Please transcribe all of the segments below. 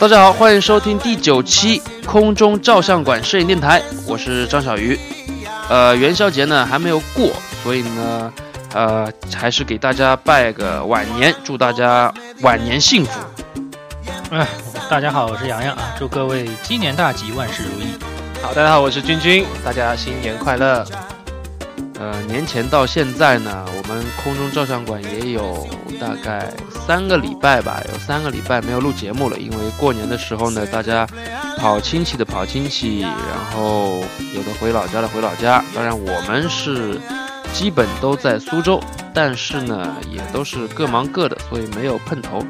大家好，欢迎收听第九期空中照相馆摄影电台，我是张小鱼。呃，元宵节呢还没有过，所以呢，呃，还是给大家拜个晚年，祝大家晚年幸福。哎，大家好，我是洋洋啊，祝各位鸡年大吉，万事如意。好，大家好，我是君君，大家新年快乐。呃，年前到现在呢，我们空中照相馆也有大概三个礼拜吧，有三个礼拜没有录节目了，因为过年的时候呢，大家跑亲戚的跑亲戚，然后有的回老家的回老家。当然，我们是基本都在苏州，但是呢，也都是各忙各的，所以没有碰头。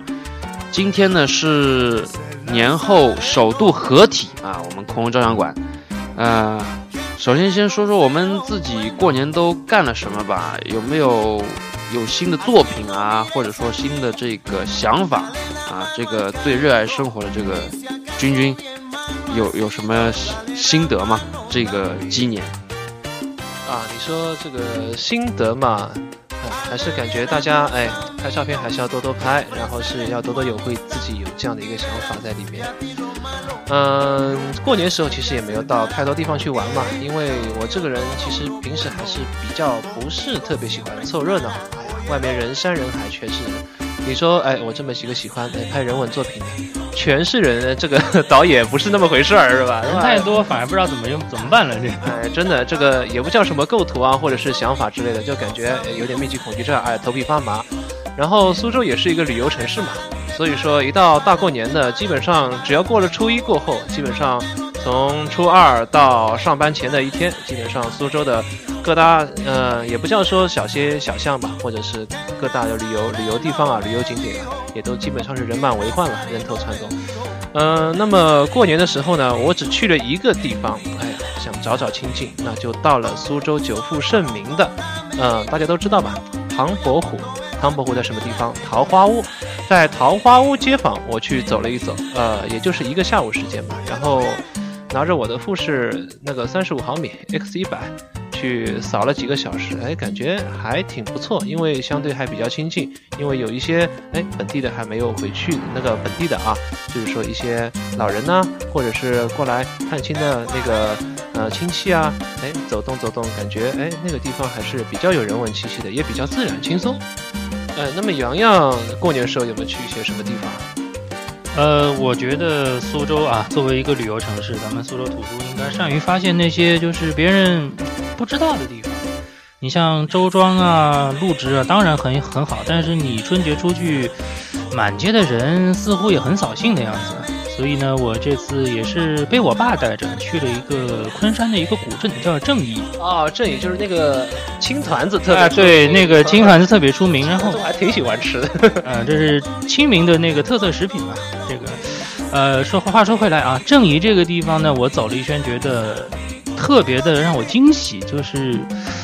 今天呢是年后首度合体啊，我们空中照相馆，呃。首先，先说说我们自己过年都干了什么吧？有没有有新的作品啊，或者说新的这个想法啊？这个最热爱生活的这个君君，有有什么心得吗？这个鸡年啊，你说这个心得嘛，还是感觉大家哎，拍照片还是要多多拍，然后是要多多有会自己有这样的一个想法在里面。嗯，过年时候其实也没有到太多地方去玩嘛，因为我这个人其实平时还是比较不是特别喜欢凑热闹。哎呀，外面人山人海，全是人。你说，哎，我这么几个喜欢拍人文作品的，全是人，这个 导演不是那么回事儿，是吧？人太多，反而不知道怎么用怎么办了。这，哎，真的，这个也不叫什么构图啊，或者是想法之类的，就感觉有点密集恐惧症，哎，头皮发麻。然后苏州也是一个旅游城市嘛。所以说，一到大过年的，基本上只要过了初一过后，基本上从初二到上班前的一天，基本上苏州的各大呃，也不叫说小街小巷吧，或者是各大的旅游旅游地方啊、旅游景点啊，也都基本上是人满为患了，人头攒动。嗯，那么过年的时候呢，我只去了一个地方，哎呀，想找找清静，那就到了苏州久负盛名的，嗯，大家都知道吧，唐伯虎。唐伯虎在什么地方？桃花坞，在桃花坞街坊，我去走了一走，呃，也就是一个下午时间吧。然后拿着我的富士那个三十五毫米 X 一百去扫了几个小时，哎，感觉还挺不错，因为相对还比较亲近。因为有一些哎本地的还没有回去，那个本地的啊，就是说一些老人呢，或者是过来探亲的那个呃亲戚啊，哎，走动走动，感觉哎那个地方还是比较有人文气息的，也比较自然轻松。呃，那么洋洋过年时候有没有去一些什么地方？呃，我觉得苏州啊，作为一个旅游城市，咱们苏州土著应该善于发现那些就是别人不知道的地方。你像周庄啊、陆直啊，当然很很好，但是你春节出去，满街的人似乎也很扫兴的样子。所以呢，我这次也是被我爸带着去了一个昆山的一个古镇，叫正义。哦，正义就是那个青团子特别对，那个青团子特别出名。然后 我还挺喜欢吃的。嗯，这是清明的那个特色食品吧？这个，呃，说话说回来啊，正义这个地方呢，我走了一圈，觉得特别的让我惊喜，就是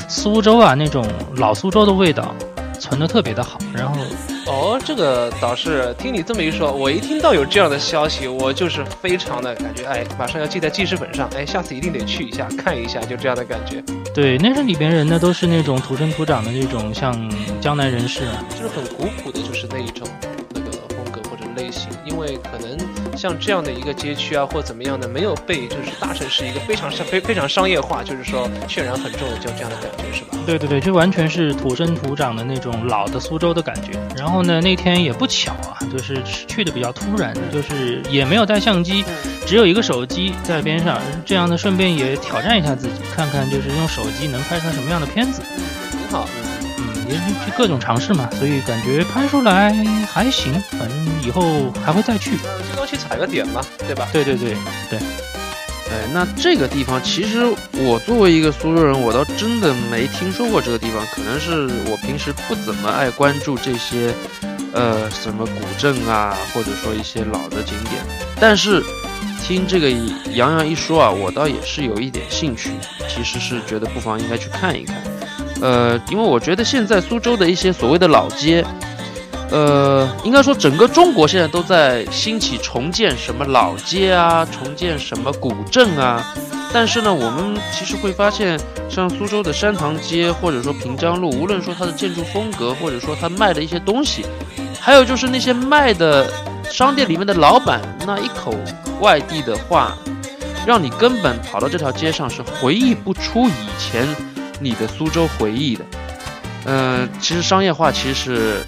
苏州啊那种老苏州的味道。存的特别的好，然后哦，这个倒是听你这么一说，我一听到有这样的消息，我就是非常的感觉，哎，马上要记在记事本上，哎，下次一定得去一下看一下，就这样的感觉。对，那是里边人呢，都是那种土生土长的那种，像江南人士，就是很古朴的，就是那一种那个风格或者类型，因为可能。像这样的一个街区啊，或怎么样的，没有被就是大城市一个非常商非非常商业化，就是说渲染很重的，就这样的感觉，是吧？对对对，就完全是土生土长的那种老的苏州的感觉。然后呢，那天也不巧啊，就是去的比较突然，就是也没有带相机，只有一个手机在边上，这样的顺便也挑战一下自己，看看就是用手机能拍出来什么样的片子。挺好。也是各种尝试嘛，所以感觉拍出来还行，反正以后还会再去。最多去踩个点嘛，对吧？对对对对。哎，那这个地方其实我作为一个苏州人，我倒真的没听说过这个地方。可能是我平时不怎么爱关注这些，呃，什么古镇啊，或者说一些老的景点。但是听这个杨洋一说啊，我倒也是有一点兴趣。其实是觉得不妨应该去看一看。呃，因为我觉得现在苏州的一些所谓的老街，呃，应该说整个中国现在都在兴起重建什么老街啊，重建什么古镇啊。但是呢，我们其实会发现，像苏州的山塘街或者说平江路，无论说它的建筑风格，或者说它卖的一些东西，还有就是那些卖的商店里面的老板那一口外地的话，让你根本跑到这条街上是回忆不出以前你的苏州回忆的。嗯，其实商业化其实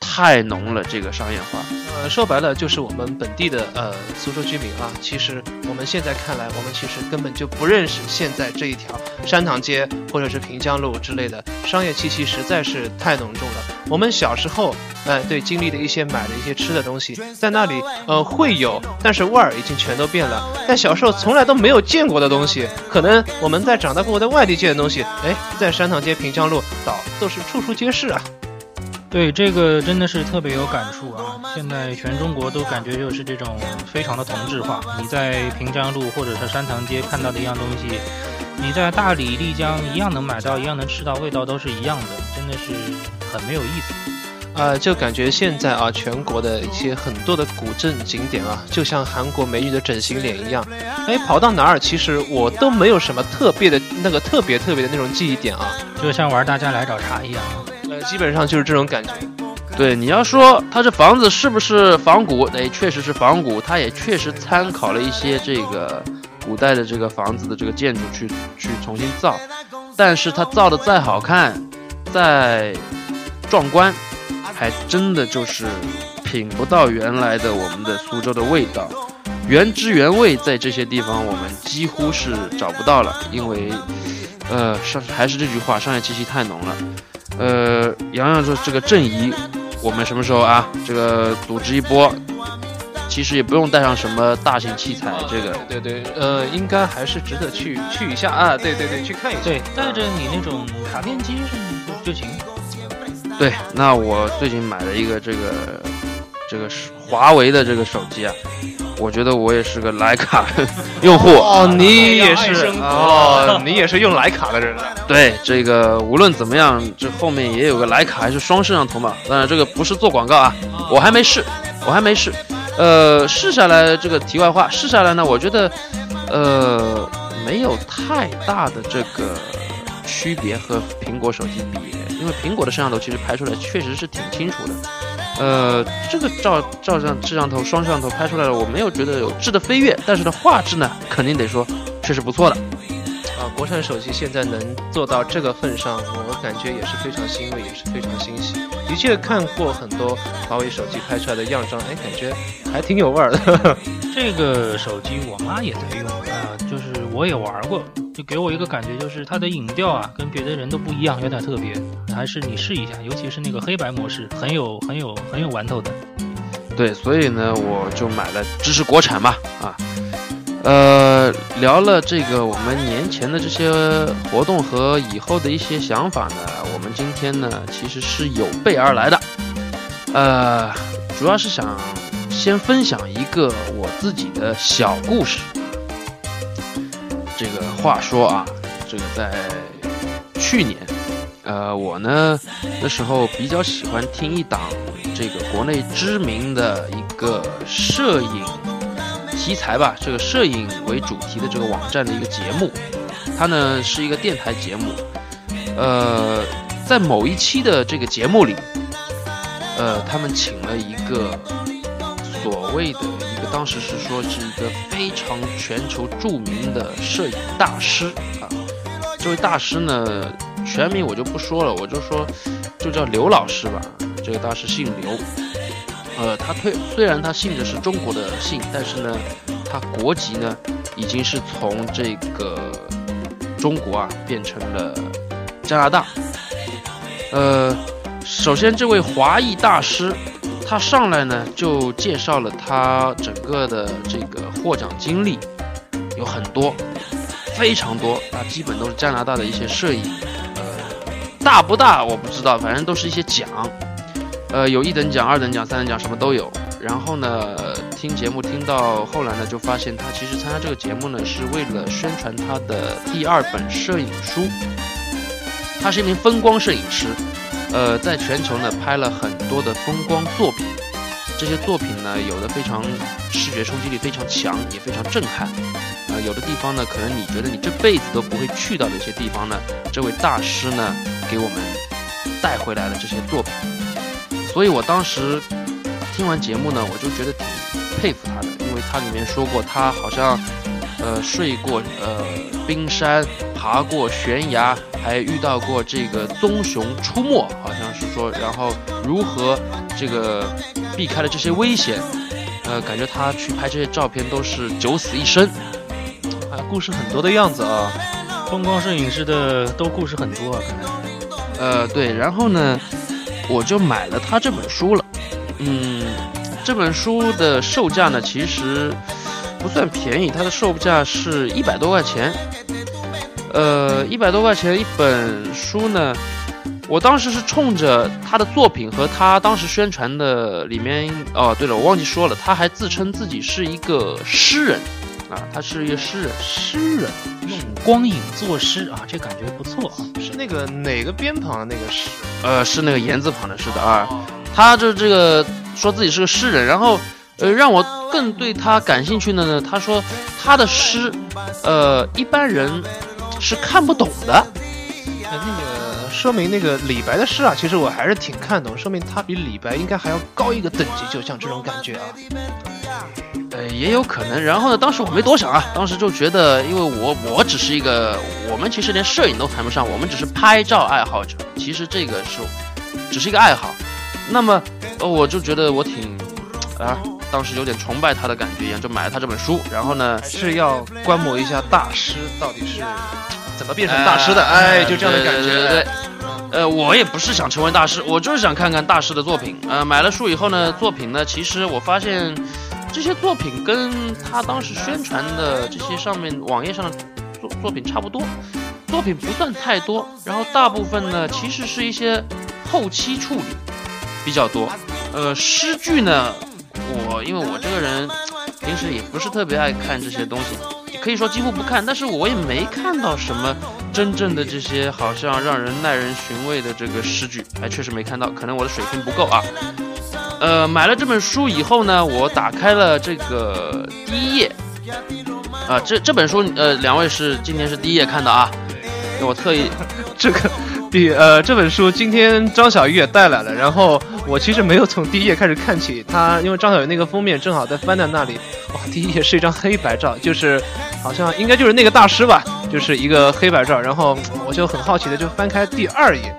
太浓了，这个商业化。呃，说白了就是我们本地的呃苏州居民啊，其实我们现在看来，我们其实根本就不认识现在这一条山塘街或者是平江路之类的商业气息实在是太浓重了。我们小时候，呃，对经历的一些买的一些吃的东西，在那里呃会有，但是味儿已经全都变了。但小时候从来都没有见过的东西，可能我们在长大过后在外地见的东西，哎，在山塘街、平江路岛都是处处皆是啊。对这个真的是特别有感触啊！现在全中国都感觉就是这种非常的同质化。你在平江路或者是山塘街看到的一样东西，你在大理、丽江一样能买到，一样能吃到，味道都是一样的，真的是很没有意思。呃，就感觉现在啊，全国的一些很多的古镇景点啊，就像韩国美女的整形脸一样，哎，跑到哪儿其实我都没有什么特别的那个特别特别的那种记忆点啊，就像玩大家来找茬一样。基本上就是这种感觉。对，你要说它这房子是不是仿古？哎，确实是仿古，它也确实参考了一些这个古代的这个房子的这个建筑去去重新造，但是它造的再好看，再壮观，还真的就是品不到原来的我们的苏州的味道，原汁原味在这些地方我们几乎是找不到了，因为，呃，上还是这句话，商业气息太浓了。呃，洋洋说这个正怡，我们什么时候啊？这个组织一波，其实也不用带上什么大型器材，这个对对，呃，应该还是值得去去一下啊！对对对，去看一下。对，带着你那种卡片机就就行。对，那我最近买了一个这个这个是华为的这个手机啊。我觉得我也是个徕卡用户哦，你也是哦，你也是用徕卡的人。对，这个无论怎么样，这后面也有个徕卡，还是双摄像头嘛。当然，这个不是做广告啊，我还没试，我还没试。呃，试下来这个题外话，试下来呢，我觉得呃没有太大的这个区别和苹果手机比，因为苹果的摄像头其实拍出来确实是挺清楚的。呃，这个照照相摄像头双摄像头拍出来了，我没有觉得有质的飞跃，但是呢，画质呢，肯定得说确实不错的。啊，国产手机现在能做到这个份上，我感觉也是非常欣慰，也是非常欣喜。的确看过很多华为手机拍出来的样张，哎，感觉还挺有味儿的。这个手机我妈也在用我也玩过。就给我一个感觉，就是它的影调啊，跟别的人都不一样，有点特别。还是你试一下，尤其是那个黑白模式，很有很有很有玩头的。对，所以呢，我就买了支持国产嘛，啊，呃，聊了这个我们年前的这些活动和以后的一些想法呢，我们今天呢其实是有备而来的，呃，主要是想先分享一个我自己的小故事。这个话说啊，这个在去年，呃，我呢那时候比较喜欢听一档这个国内知名的一个摄影题材吧，这个摄影为主题的这个网站的一个节目，它呢是一个电台节目，呃，在某一期的这个节目里，呃，他们请了一个所谓的。当时是说是一个非常全球著名的摄影大师啊，这位大师呢，全名我就不说了，我就说就叫刘老师吧。这个大师姓刘，呃，他退虽然他姓的是中国的姓，但是呢，他国籍呢已经是从这个中国啊变成了加拿大。呃，首先这位华裔大师。他上来呢，就介绍了他整个的这个获奖经历，有很多，非常多，啊，基本都是加拿大的一些摄影，呃，大不大我不知道，反正都是一些奖，呃，有一等奖、二等奖、三等奖，什么都有。然后呢，听节目听到后来呢，就发现他其实参加这个节目呢，是为了宣传他的第二本摄影书。他是一名风光摄影师。呃，在全球呢拍了很多的风光作品，这些作品呢有的非常视觉冲击力非常强，也非常震撼。呃，有的地方呢可能你觉得你这辈子都不会去到的一些地方呢，这位大师呢给我们带回来了这些作品。所以我当时听完节目呢，我就觉得挺佩服他的，因为他里面说过，他好像呃睡过呃冰山，爬过悬崖，还遇到过这个棕熊出没，好像是说，然后如何这个避开了这些危险，呃，感觉他去拍这些照片都是九死一生，啊，故事很多的样子啊。风光摄影师的都故事很多啊，可能。呃，对，然后呢，我就买了他这本书了。嗯，这本书的售价呢，其实不算便宜，它的售价是一百多块钱。呃，一百多块钱一本书呢，我当时是冲着他的作品和他当时宣传的里面，哦，对了，我忘记说了，他还自称自己是一个诗人，啊，他是一个诗人，诗人用光影作诗啊，这感觉不错啊。是那个哪个边旁的那个诗？呃，是那个言字旁的，是的啊。他就这个说自己是个诗人，然后，呃，让我更对他感兴趣的呢，他说他的诗，呃，一般人是看不懂的。那那个说明那个李白的诗啊，其实我还是挺看懂，说明他比李白应该还要高一个等级，就像这种感觉啊。呃，也有可能。然后呢，当时我没多想啊，当时就觉得，因为我我只是一个，我们其实连摄影都谈不上，我们只是拍照爱好者。其实这个是只是一个爱好。那么，呃，我就觉得我挺啊，当时有点崇拜他的感觉一样，就买了他这本书。然后呢，是要观摩一下大师到底是怎么变成大师的，哎，就这样的感觉。对对对。呃，我也不是想成为大师，我就是想看看大师的作品。呃，买了书以后呢，作品呢，其实我发现这些作品跟他当时宣传的这些上面网页上的作作品差不多，作品不算太多。然后大部分呢，其实是一些后期处理比较多。呃，诗句呢，我因为我这个人平时也不是特别爱看这些东西，可以说几乎不看。但是我也没看到什么真正的这些好像让人耐人寻味的这个诗句，还确实没看到，可能我的水平不够啊。呃，买了这本书以后呢，我打开了这个第一页，啊，这这本书呃，两位是今天是第一页看的啊，我特意这个比呃这本书今天张小鱼也带来了，然后我其实没有从第一页开始看起，他因为张小鱼那个封面正好在翻在那里，哇，第一页是一张黑白照，就是好像应该就是那个大师吧，就是一个黑白照，然后我就很好奇的就翻开第二页，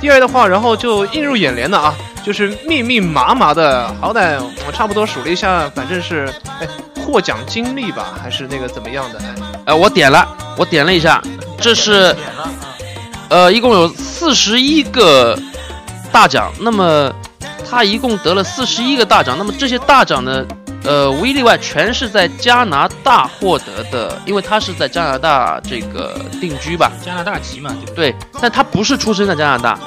第二页的话，然后就映入眼帘的啊，就是密密麻麻的，好歹我差不多数了一下，反正是哎获奖经历吧，还是那个怎么样的哎。呃，我点了，我点了一下，这是呃，一共有四十一个大奖，那么他一共得了四十一个大奖，那么这些大奖呢，呃，无一例外全是在加拿大获得的，因为他是在加拿大这个定居吧，加拿大籍嘛，对不对？对，但他不是出生在加拿大，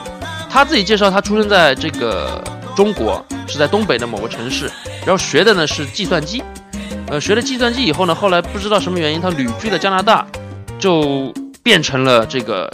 他自己介绍他出生在这个中国，是在东北的某个城市，然后学的呢是计算机，呃，学了计算机以后呢，后来不知道什么原因，他旅居了加拿大，就变成了这个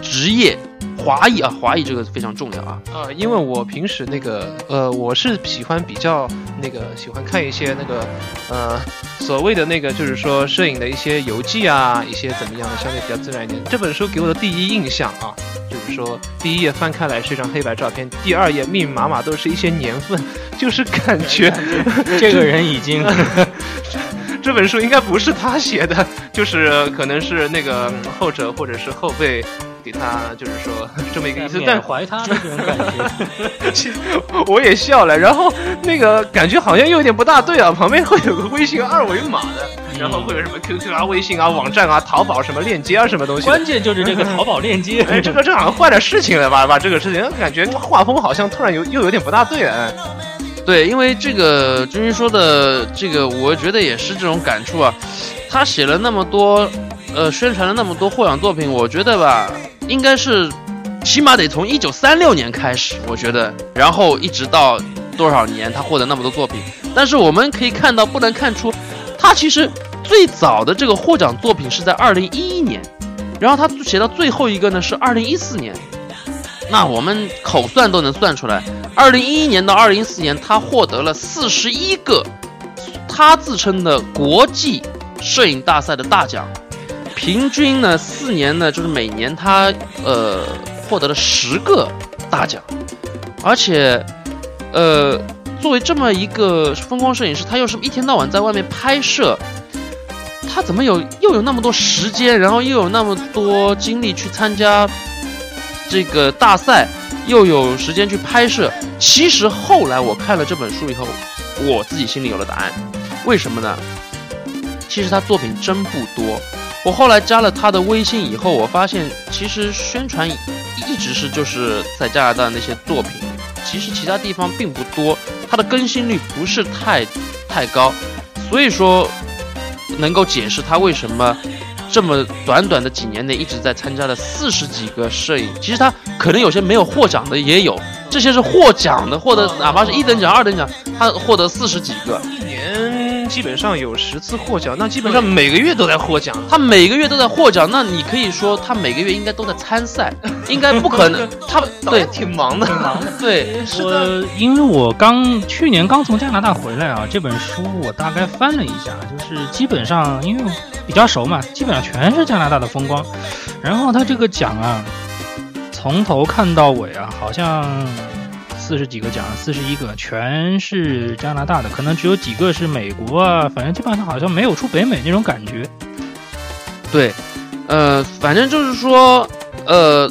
职业华裔啊，华裔这个非常重要啊。啊，因为我平时那个呃，我是喜欢比较那个喜欢看一些那个呃所谓的那个就是说摄影的一些游记啊，一些怎么样的相对比较自然一点。这本书给我的第一印象啊，就是说第一页翻开来是一张黑白照片，第二页密密麻麻都是一些年份，就是感觉这个人已经 这本书应该不是他写的，就是可能是那个后者或者是后辈给他，就是说这么一个意思。但怀他的这种感觉。我也笑了，然后那个感觉好像又有点不大对啊，旁边会有个微信二维码的，然后会有什么 QQ 啊、微信啊、网站啊、淘宝什么链接啊什么东西。关键就是这个淘宝链接，哎，这个这好像坏了事情了吧？把这个事情感觉画风好像突然有又有点不大对了。哎对，因为这个君君说的这个，我觉得也是这种感触啊。他写了那么多，呃，宣传了那么多获奖作品，我觉得吧，应该是起码得从一九三六年开始，我觉得，然后一直到多少年他获得那么多作品。但是我们可以看到，不难看出，他其实最早的这个获奖作品是在二零一一年，然后他写到最后一个呢是二零一四年。那我们口算都能算出来，二零一一年到二零一四年，他获得了四十一个他自称的国际摄影大赛的大奖，平均呢四年呢就是每年他呃获得了十个大奖，而且呃作为这么一个风光摄影师，他又是一天到晚在外面拍摄，他怎么有又有那么多时间，然后又有那么多精力去参加这个大赛，又有时间去拍摄？其实后来我看了这本书以后，我自己心里有了答案。为什么呢？其实他作品真不多。我后来加了他的微信以后，我发现其实宣传一直是就是在加拿大那些作品，其实其他地方并不多，他的更新率不是太太高，所以说能够解释他为什么这么短短的几年内一直在参加了四十几个摄影。其实他可能有些没有获奖的也有，这些是获奖的，获得哪怕是一等奖、二等奖，他获得四十几个。基本上有十次获奖，那基本上每个月都在获奖。他每个月都在获奖，那你可以说他每个月应该都在参赛，应该不可能。他对挺忙的，挺忙的。对，我因为我刚去年刚从加拿大回来啊，这本书我大概翻了一下，就是基本上因为比较熟嘛，基本上全是加拿大的风光。然后他这个奖啊，从头看到尾啊，好像。四十几个奖，四十一个全是加拿大的，可能只有几个是美国啊，反正基本上好像没有出北美那种感觉。对，呃，反正就是说，呃，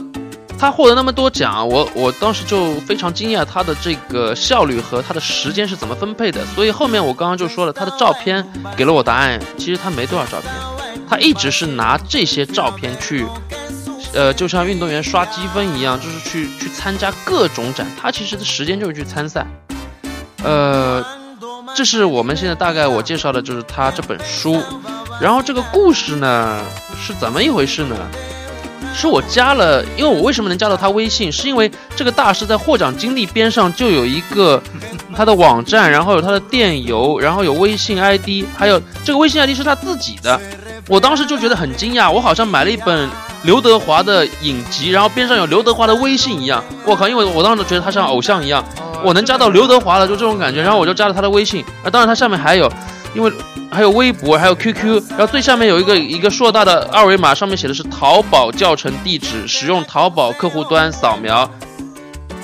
他获得那么多奖，我我当时就非常惊讶他的这个效率和他的时间是怎么分配的。所以后面我刚刚就说了，他的照片给了我答案，其实他没多少照片，他一直是拿这些照片去。呃，就像运动员刷积分一样，就是去去参加各种展。他其实的时间就是去参赛。呃，这是我们现在大概我介绍的就是他这本书。然后这个故事呢是怎么一回事呢？是我加了，因为我为什么能加到他微信？是因为这个大师在获奖经历边上就有一个他的网站，然后有他的电邮，然后有微信 ID，还有这个微信 ID 是他自己的。我当时就觉得很惊讶，我好像买了一本。刘德华的影集，然后边上有刘德华的微信一样，我靠！因为我当时觉得他像偶像一样，我能加到刘德华了，就这种感觉。然后我就加了他的微信。啊，当然他下面还有，因为还有微博，还有 QQ，然后最下面有一个一个硕大的二维码，上面写的是淘宝教程地址，使用淘宝客户端扫描。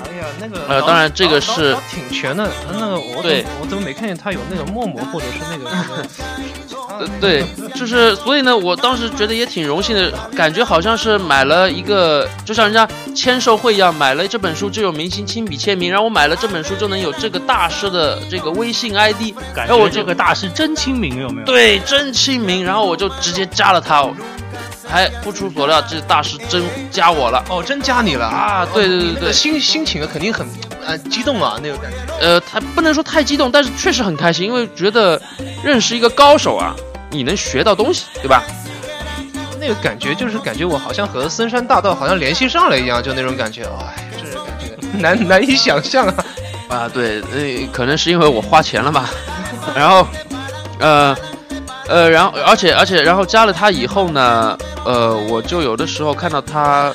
哎呀，那个呃，当然这个是挺全的。那个我对，我怎么没看见他有那个陌陌或者是那个？对，就是所以呢，我当时觉得也挺荣幸的，感觉好像是买了一个，就像人家签售会一样，买了这本书就有明星亲笔签名，然后我买了这本书就能有这个大师的这个微信 ID，感觉我这个大师真亲民，有没有？对，真亲民，然后我就直接加了他，哦还不出所料，这大师真加我了，哦，真加你了啊？对对对对，心心情肯定很呃激动啊，那个感觉。呃，他不能说太激动，但是确实很开心，因为觉得认识一个高手啊。你能学到东西，对吧？那个感觉就是感觉我好像和森山大道好像联系上了一样，就那种感觉。哎，这感觉难 难以想象啊！啊，对，呃，可能是因为我花钱了吧。然后，呃，呃，然后，而且，而且，然后加了他以后呢，呃，我就有的时候看到他，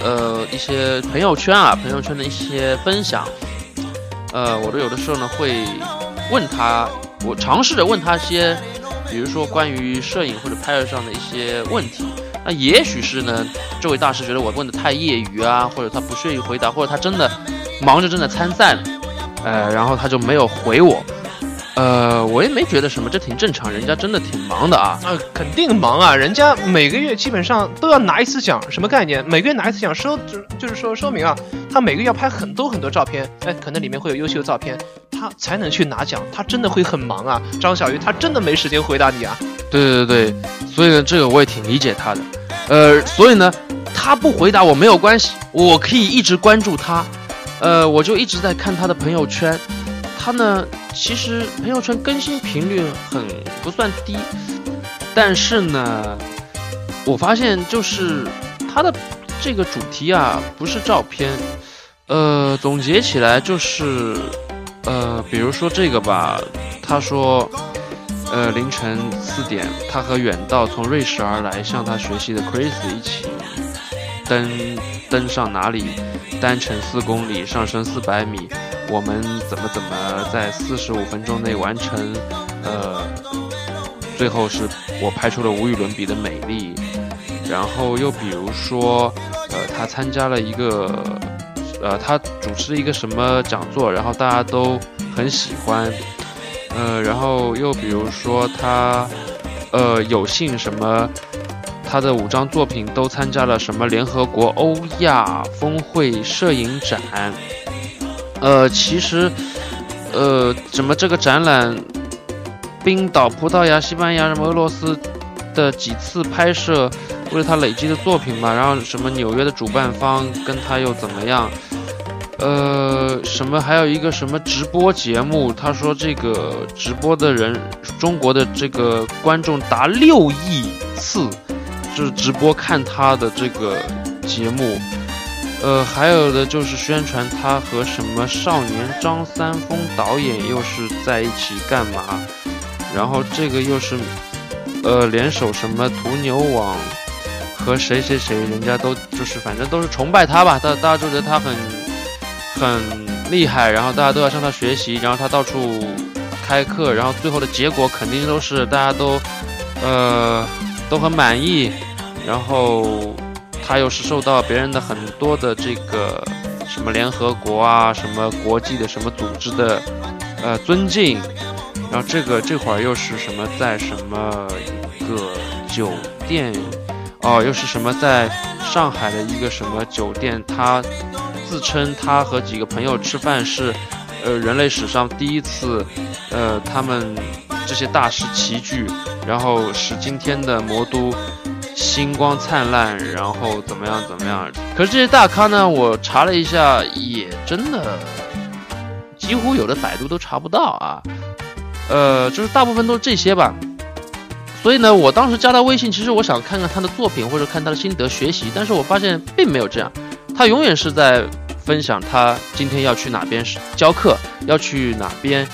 呃，一些朋友圈啊，朋友圈的一些分享，呃，我都有的时候呢会问他，我尝试着问他些。比如说关于摄影或者拍摄上的一些问题，那也许是呢，这位大师觉得我问的太业余啊，或者他不屑于回答，或者他真的忙着正在参赛呢，呃，然后他就没有回我，呃，我也没觉得什么，这挺正常，人家真的挺忙的啊，啊，肯定忙啊，人家每个月基本上都要拿一次奖，什么概念？每个月拿一次奖，说就就是说说明啊，他每个月要拍很多很多照片，哎，可能里面会有优秀的照片。他才能去拿奖，他真的会很忙啊，张小鱼，他真的没时间回答你啊。对对对对，所以呢，这个我也挺理解他的。呃，所以呢，他不回答我没有关系，我可以一直关注他。呃，我就一直在看他的朋友圈，他呢，其实朋友圈更新频率很不算低，但是呢，我发现就是他的这个主题啊，不是照片，呃，总结起来就是。呃，比如说这个吧，他说，呃，凌晨四点，他和远道从瑞士而来向他学习的 Chris 一起登登上哪里，单程四公里，上升四百米，我们怎么怎么在四十五分钟内完成，呃，最后是我拍出了无与伦比的美丽。然后又比如说，呃，他参加了一个。呃，他主持了一个什么讲座，然后大家都很喜欢。呃，然后又比如说他，呃，有幸什么，他的五张作品都参加了什么联合国欧亚峰会摄影展。呃，其实，呃，怎么这个展览，冰岛、葡萄牙、西班牙、什么俄罗斯的几次拍摄，为了他累积的作品嘛，然后什么纽约的主办方跟他又怎么样？呃，什么还有一个什么直播节目？他说这个直播的人，中国的这个观众达六亿次，就是直播看他的这个节目。呃，还有的就是宣传他和什么少年张三丰导演又是在一起干嘛？然后这个又是呃联手什么途牛网和谁谁谁，人家都就是反正都是崇拜他吧，大大家都觉得他很。很厉害，然后大家都要向他学习，然后他到处开课，然后最后的结果肯定都是大家都，呃，都很满意，然后他又是受到别人的很多的这个什么联合国啊，什么国际的什么组织的呃尊敬，然后这个这会儿又是什么在什么一个酒店，哦，又是什么在上海的一个什么酒店，他。自称他和几个朋友吃饭是，呃，人类史上第一次，呃，他们这些大师齐聚，然后使今天的魔都星光灿烂，然后怎么样怎么样？可是这些大咖呢，我查了一下，也真的几乎有的百度都查不到啊，呃，就是大部分都是这些吧。所以呢，我当时加他微信，其实我想看看他的作品或者看他的心得学习，但是我发现并没有这样，他永远是在。分享他今天要去哪边教课，要去哪边，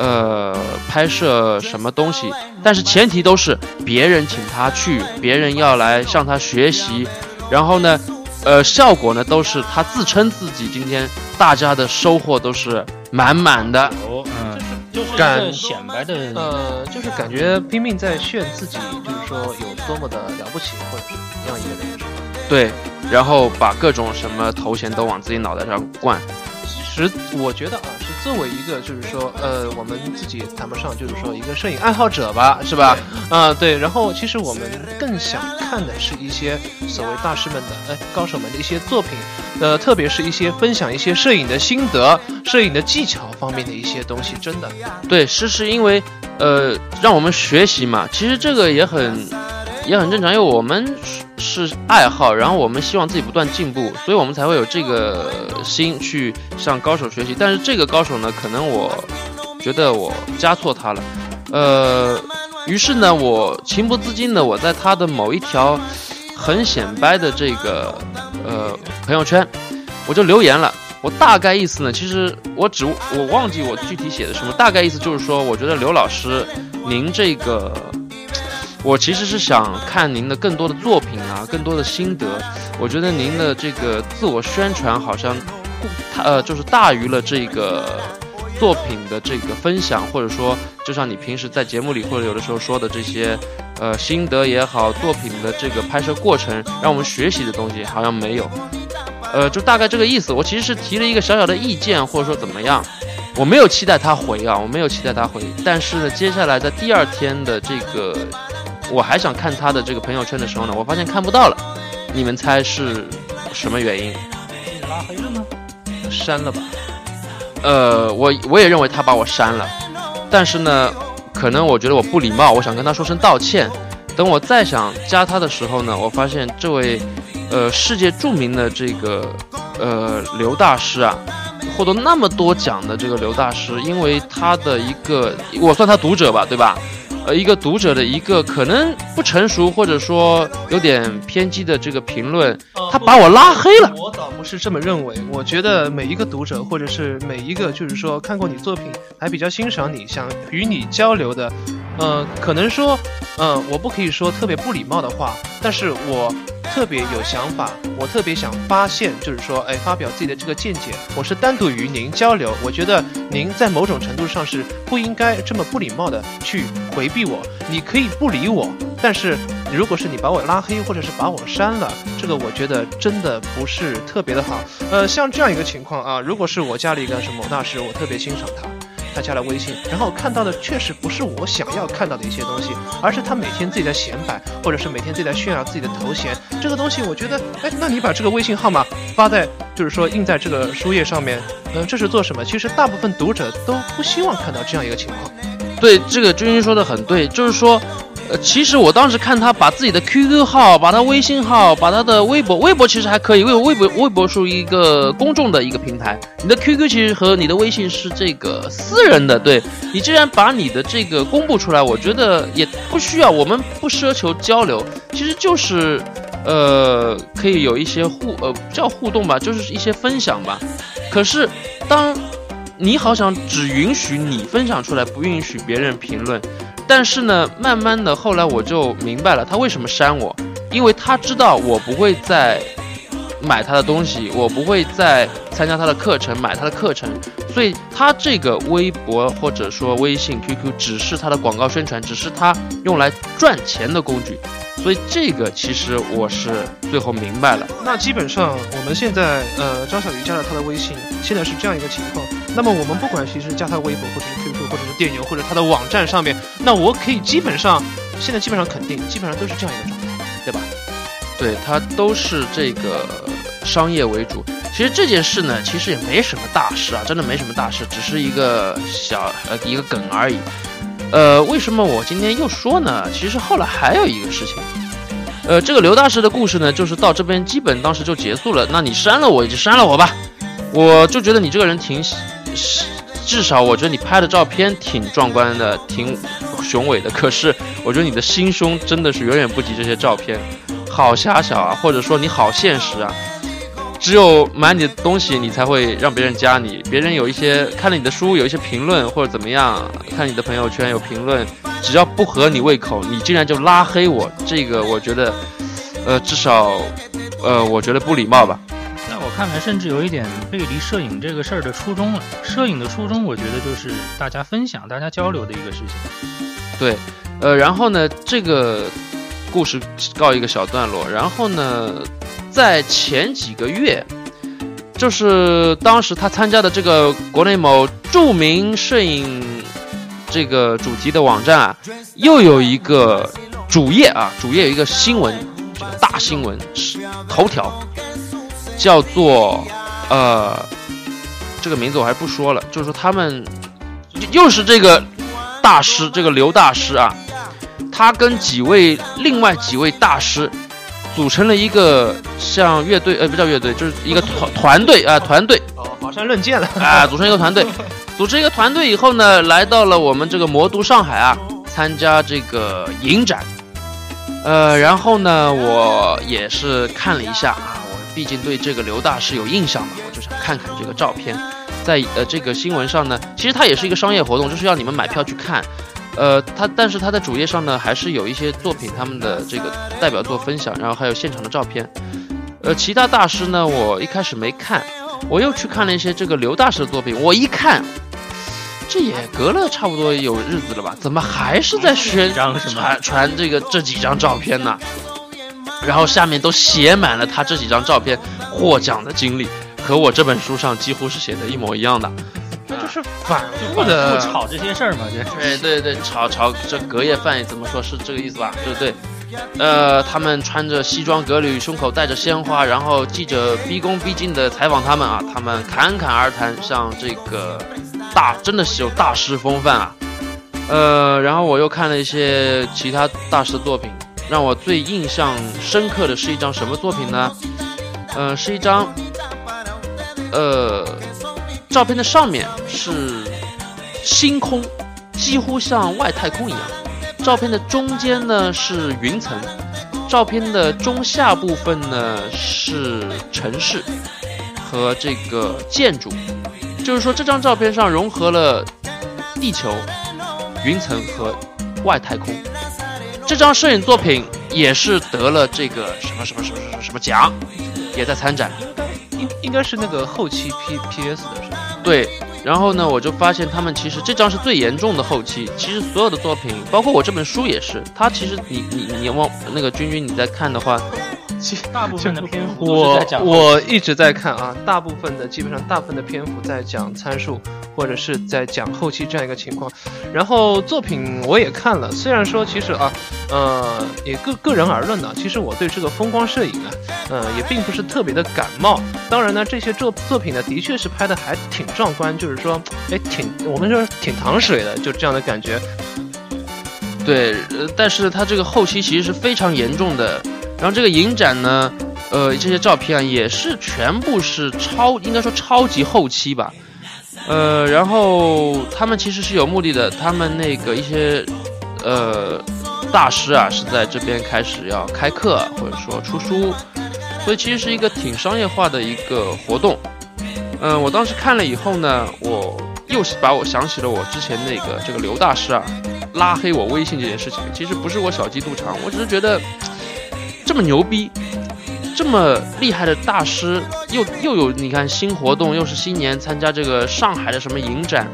呃，拍摄什么东西。但是前提都是别人请他去，别人要来向他学习。然后呢，呃，效果呢都是他自称自己今天大家的收获都是满满的。哦，嗯，就是就是显摆的，呃，就是感觉拼命在炫自己，就是说有多么的了不起，或者是这样一个人，是吧？对。然后把各种什么头衔都往自己脑袋上灌。其实我觉得啊，是作为一个就是说，呃，我们自己谈不上就是说一个摄影爱好者吧，是吧？啊，对。然后其实我们更想看的是一些所谓大师们的、哎高手们的一些作品，呃，特别是一些分享一些摄影的心得、摄影的技巧方面的一些东西。真的，对，是是因为呃，让我们学习嘛。其实这个也很也很正常，因为我们。是爱好，然后我们希望自己不断进步，所以我们才会有这个心去向高手学习。但是这个高手呢，可能我觉得我加错他了，呃，于是呢，我情不自禁的我在他的某一条很显摆的这个呃朋友圈，我就留言了。我大概意思呢，其实我只我忘记我具体写的什么，大概意思就是说，我觉得刘老师您这个。我其实是想看您的更多的作品啊，更多的心得。我觉得您的这个自我宣传好像，呃，就是大于了这个作品的这个分享，或者说，就像你平时在节目里或者有的时候说的这些，呃，心得也好，作品的这个拍摄过程，让我们学习的东西好像没有。呃，就大概这个意思。我其实是提了一个小小的意见，或者说怎么样，我没有期待他回啊，我没有期待他回。但是呢，接下来在第二天的这个。我还想看他的这个朋友圈的时候呢，我发现看不到了。你们猜是什么原因？你拉黑了吗？删了吧。呃，我我也认为他把我删了，但是呢，可能我觉得我不礼貌，我想跟他说声道歉。等我再想加他的时候呢，我发现这位呃世界著名的这个呃刘大师啊，获得那么多奖的这个刘大师，因为他的一个我算他读者吧，对吧？呃，一个读者的一个可能不成熟或者说有点偏激的这个评论，他把我拉黑了。我倒不是这么认为，我觉得每一个读者或者是每一个就是说看过你作品还比较欣赏你想与你交流的，呃，可能说，嗯，我不可以说特别不礼貌的话，但是我。特别有想法，我特别想发现，就是说，哎，发表自己的这个见解。我是单独与您交流，我觉得您在某种程度上是不应该这么不礼貌的去回避我。你可以不理我，但是如果是你把我拉黑或者是把我删了，这个我觉得真的不是特别的好。呃，像这样一个情况啊，如果是我家里一个什么大师，我特别欣赏他。他加了微信，然后看到的确实不是我想要看到的一些东西，而是他每天自己在显摆，或者是每天自己在炫耀自己的头衔。这个东西我觉得，哎，那你把这个微信号码发在，就是说印在这个书页上面，嗯，这是做什么？其实大部分读者都不希望看到这样一个情况。对，这个君君说的很对，就是说。呃，其实我当时看他把自己的 QQ 号、把他微信号、把他的微博，微博其实还可以，因为微博微博属于一个公众的一个平台。你的 QQ 其实和你的微信是这个私人的，对你既然把你的这个公布出来，我觉得也不需要，我们不奢求交流，其实就是，呃，可以有一些互呃叫互动吧，就是一些分享吧。可是当你好像只允许你分享出来，不允许别人评论。但是呢，慢慢的后来我就明白了，他为什么删我，因为他知道我不会再买他的东西，我不会再参加他的课程，买他的课程，所以他这个微博或者说微信、QQ 只是他的广告宣传，只是他用来赚钱的工具。所以这个其实我是最后明白了。那基本上我们现在呃张小鱼加了他的微信，现在是这样一个情况。那么我们不管其实加他微博或者是 Q 或者是电邮或者他的网站上面，那我可以基本上现在基本上肯定基本上都是这样一个状态，对吧？对，它都是这个商业为主。其实这件事呢，其实也没什么大事啊，真的没什么大事，只是一个小呃一个梗而已。呃，为什么我今天又说呢？其实后来还有一个事情，呃，这个刘大师的故事呢，就是到这边基本当时就结束了。那你删了我，就删了我吧。我就觉得你这个人挺，至少我觉得你拍的照片挺壮观的，挺雄伟的。可是我觉得你的心胸真的是远远不及这些照片，好狭小啊，或者说你好现实啊。只有买你的东西，你才会让别人加你。别人有一些看了你的书，有一些评论或者怎么样，看你的朋友圈有评论，只要不合你胃口，你竟然就拉黑我。这个我觉得，呃，至少，呃，我觉得不礼貌吧。看来，甚至有一点背离摄影这个事儿的初衷了。摄影的初衷，我觉得就是大家分享、大家交流的一个事情。对，呃，然后呢，这个故事告一个小段落，然后呢。在前几个月，就是当时他参加的这个国内某著名摄影这个主题的网站啊，又有一个主页啊，主页有一个新闻，这个大新闻是头条，叫做呃，这个名字我还不说了，就是说他们又是这个大师，这个刘大师啊，他跟几位另外几位大师。组成了一个像乐队，呃，不叫乐队，就是一个团团队啊，团队。哦，华山论剑了啊！组成一个团队，组成一个团队以后呢，来到了我们这个魔都上海啊，参加这个影展。呃，然后呢，我也是看了一下啊，我毕竟对这个刘大师有印象嘛，我就想看看这个照片。在呃这个新闻上呢，其实它也是一个商业活动，就是要你们买票去看。呃，他但是他在主页上呢，还是有一些作品他们的这个代表作分享，然后还有现场的照片。呃，其他大师呢，我一开始没看，我又去看了一些这个刘大师的作品。我一看，这也隔了差不多有日子了吧？怎么还是在宣传传这个这几张照片呢？然后下面都写满了他这几张照片获奖的经历，和我这本书上几乎是写的一模一样的。那就是反复的炒这些事儿嘛？对对对，炒炒这隔夜饭怎么说是这个意思吧？对不对？呃，他们穿着西装革履，胸口带着鲜花，然后记者毕恭毕敬的采访他们啊，他们侃侃而谈，像这个大真的是有大师风范啊。呃，然后我又看了一些其他大师的作品，让我最印象深刻的是一张什么作品呢？呃，是一张，呃。照片的上面是星空，几乎像外太空一样。照片的中间呢是云层，照片的中下部分呢是城市和这个建筑。就是说，这张照片上融合了地球、云层和外太空。这张摄影作品也是得了这个什么什么什么什么什么奖，也在参展。应应该是那个后期 P P S 的是吧？对，然后呢，我就发现他们其实这张是最严重的后期。其实所有的作品，包括我这本书也是，它其实你你你往那个君君你在看的话，大部分的篇幅我我一直在看啊，大部分的基本上大部分的篇幅在讲参数，或者是在讲后期这样一个情况。然后作品我也看了，虽然说其实啊，呃，也个个人而论呢，其实我对这个风光摄影啊，呃，也并不是特别的感冒。当然呢，这些作作品呢，的确是拍的还挺壮观，就是说，哎，挺我们说挺糖水的，就这样的感觉。对，呃，但是它这个后期其实是非常严重的。然后这个影展呢，呃，这些照片啊也是全部是超，应该说超级后期吧。呃，然后他们其实是有目的的，他们那个一些呃大师啊是在这边开始要开课或者说出书，所以其实是一个挺商业化的一个活动。嗯、我当时看了以后呢，我又把我想起了我之前那个这个刘大师啊，拉黑我微信这件事情，其实不是我小鸡肚肠，我只是觉得这么牛逼，这么厉害的大师，又又有你看新活动，又是新年参加这个上海的什么影展，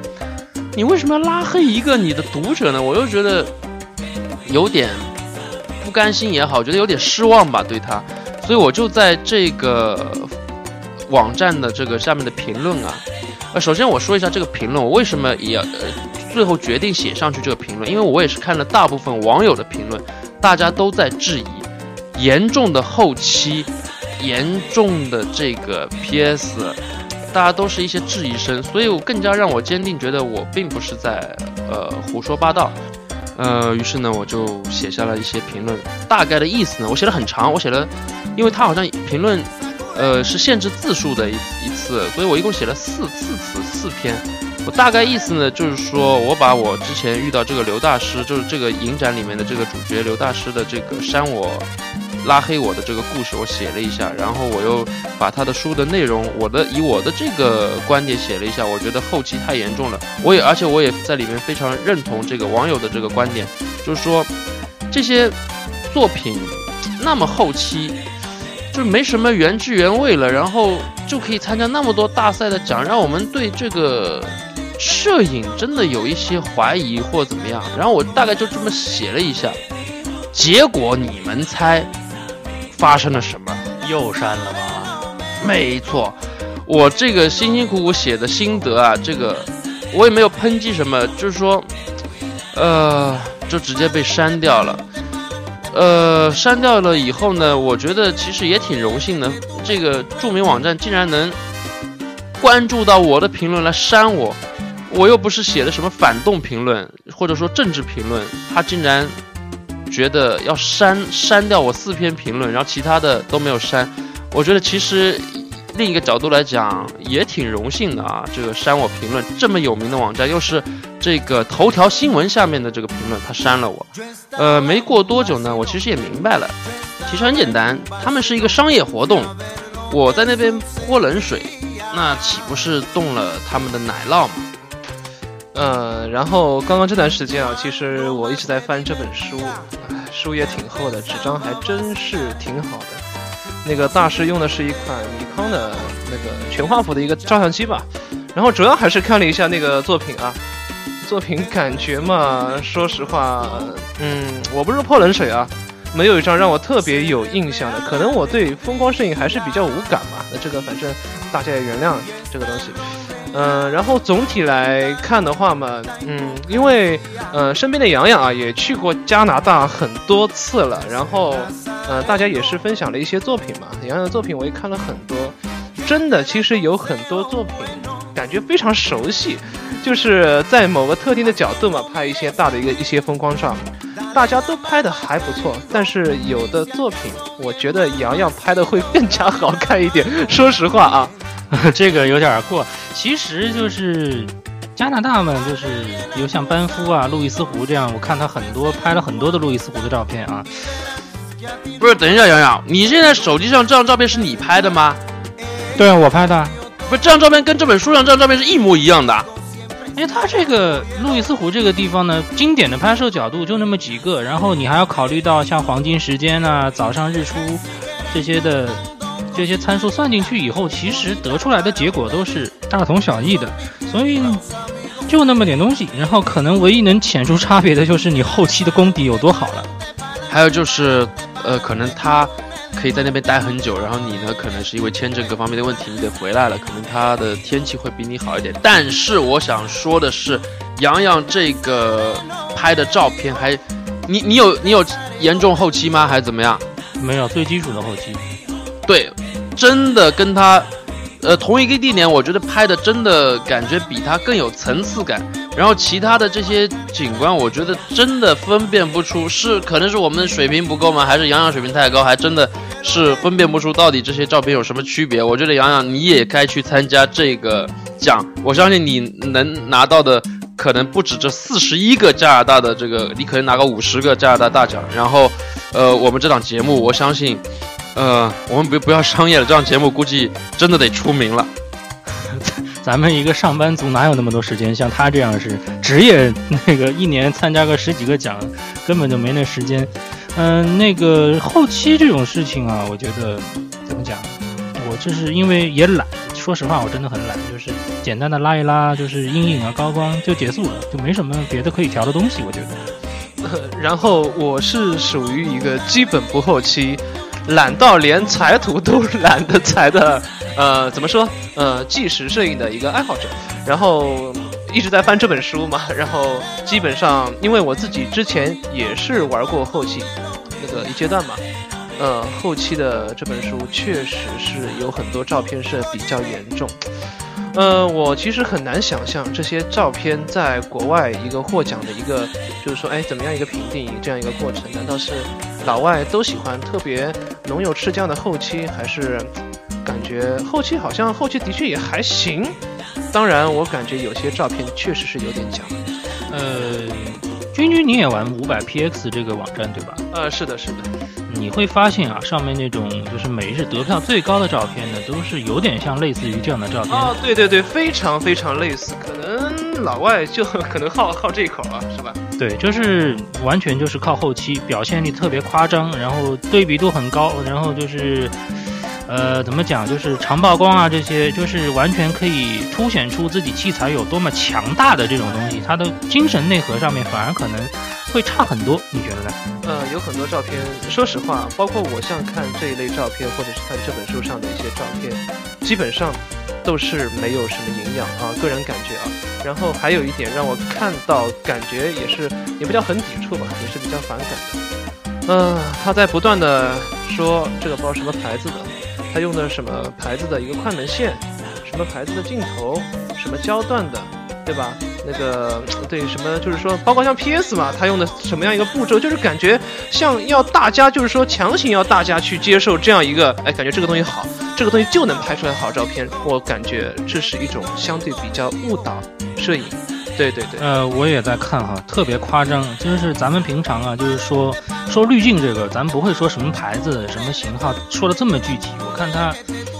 你为什么要拉黑一个你的读者呢？我又觉得有点不甘心也好，觉得有点失望吧对他，所以我就在这个网站的这个下面的评论啊，呃，首先我说一下这个评论，我为什么也要呃最后决定写上去这个评论，因为我也是看了大部分网友的评论，大家都在质疑严重的后期，严重的这个 PS，大家都是一些质疑声，所以我更加让我坚定觉得我并不是在呃胡说八道。呃，于是呢，我就写下了一些评论，大概的意思呢，我写的很长，我写了，因为他好像评论，呃，是限制字数的一一次，所以我一共写了四四次四篇。我大概意思呢，就是说我把我之前遇到这个刘大师，就是这个影展里面的这个主角刘大师的这个删我、拉黑我的这个故事，我写了一下，然后我又把他的书的内容，我的以我的这个观点写了一下，我觉得后期太严重了，我也而且我也在里面非常认同这个网友的这个观点，就是说这些作品那么后期。就没什么原汁原味了，然后就可以参加那么多大赛的奖，让我们对这个摄影真的有一些怀疑或怎么样。然后我大概就这么写了一下，结果你们猜发生了什么？又删了吗？没错，我这个辛辛苦苦写的心得啊，这个我也没有抨击什么，就是说，呃，就直接被删掉了。呃，删掉了以后呢，我觉得其实也挺荣幸的。这个著名网站竟然能关注到我的评论来删我，我又不是写的什么反动评论或者说政治评论，他竟然觉得要删删掉我四篇评论，然后其他的都没有删。我觉得其实另一个角度来讲也挺荣幸的啊，这个删我评论这么有名的网站，又是这个头条新闻下面的这个评论，他删了我。呃，没过多久呢，我其实也明白了，其实很简单，他们是一个商业活动，我在那边泼冷水，那岂不是动了他们的奶酪吗？嗯，然后刚刚这段时间啊，其实我一直在翻这本书，书也挺厚的，纸张还真是挺好的。那个大师用的是一款尼康的那个全画幅的一个照相机吧，然后主要还是看了一下那个作品啊，作品感觉嘛，说实话，嗯，我不是泼冷水啊，没有一张让我特别有印象的，可能我对风光摄影还是比较无感嘛，那这个反正大家也原谅这个东西。嗯，然后总体来看的话嘛，嗯，因为呃身边的洋洋啊也去过加拿大很多次了，然后呃大家也是分享了一些作品嘛，洋洋的作品我也看了很多，真的其实有很多作品感觉非常熟悉，就是在某个特定的角度嘛拍一些大的一个一些风光照，大家都拍的还不错，但是有的作品我觉得洋洋拍的会更加好看一点，说实话啊。这个有点过。其实就是加拿大嘛，就是比如像班夫啊、路易斯湖这样，我看他很多拍了很多的路易斯湖的照片啊。不是，等一下，洋洋，你现在手机上这张照片是你拍的吗？对啊，我拍的。不是，这张照片跟这本书上这张照片是一模一样的。因为它这个路易斯湖这个地方呢，经典的拍摄角度就那么几个，然后你还要考虑到像黄金时间啊、早上日出这些的这些参数算进去以后，其实得出来的结果都是大同小异的，所以就那么点东西，然后可能唯一能显出差别的就是你后期的功底有多好了。还有就是，呃，可能他可以在那边待很久，然后你呢，可能是因为签证各方面的问题，你得回来了，可能他的天气会比你好一点。但是我想说的是，洋洋这个拍的照片还，你你有你有严重后期吗？还是怎么样？没有最基础的后期。对，真的跟他，呃，同一个地点，我觉得拍的真的感觉比他更有层次感。然后其他的这些景观，我觉得真的分辨不出，是可能是我们水平不够吗？还是洋洋水平太高？还真的是分辨不出到底这些照片有什么区别。我觉得洋洋你也该去参加这个奖，我相信你能拿到的可能不止这四十一个加拿大的这个，你可能拿个五十个加拿大大奖。然后，呃，我们这档节目，我相信，呃，我们不不要商业了，这样节目估计真的得出名了。咱们一个上班族哪有那么多时间？像他这样是职业，那个一年参加个十几个奖，根本就没那时间。嗯，那个后期这种事情啊，我觉得怎么讲？我就是因为也懒，说实话，我真的很懒，就是简单的拉一拉，就是阴影啊、高光就结束了，就没什么别的可以调的东西。我觉得。然后我是属于一个基本不后期。懒到连裁图都懒得裁的，呃，怎么说？呃，纪实摄影的一个爱好者，然后一直在翻这本书嘛，然后基本上，因为我自己之前也是玩过后期那个一阶段嘛，呃，后期的这本书确实是有很多照片是比较严重。呃，我其实很难想象这些照片在国外一个获奖的一个，就是说，哎，怎么样一个评定这样一个过程？难道是老外都喜欢特别浓油赤酱的后期，还是感觉后期好像后期的确也还行？当然，我感觉有些照片确实是有点假。呃，君君，你也玩五百 px 这个网站对吧？呃，是的，是的。你会发现啊，上面那种就是每日得票最高的照片呢，都是有点像类似于这样的照片。哦，对对对，非常非常类似，可能老外就 可能好好这一口啊，是吧？对，就是完全就是靠后期，表现力特别夸张，然后对比度很高，然后就是，呃，怎么讲，就是长曝光啊，这些就是完全可以凸显出自己器材有多么强大的这种东西，它的精神内核上面反而可能。会差很多，你觉得呢？呃，有很多照片，说实话，包括我像看这一类照片，或者是看这本书上的一些照片，基本上都是没有什么营养啊，个人感觉啊。然后还有一点让我看到，感觉也是也不叫很抵触吧，也是比较反感的。嗯，他在不断的说这个包什么牌子的，他用的什么牌子的一个快门线，什么牌子的镜头，什么焦段的，对吧？那个对什么就是说，包括像 PS 嘛，它用的什么样一个步骤，就是感觉像要大家就是说强行要大家去接受这样一个，哎，感觉这个东西好，这个东西就能拍出来好照片。我感觉这是一种相对比较误导摄影。对对对，呃，我也在看哈，特别夸张。就是咱们平常啊，就是说说滤镜这个，咱不会说什么牌子、什么型号，说的这么具体。我看他。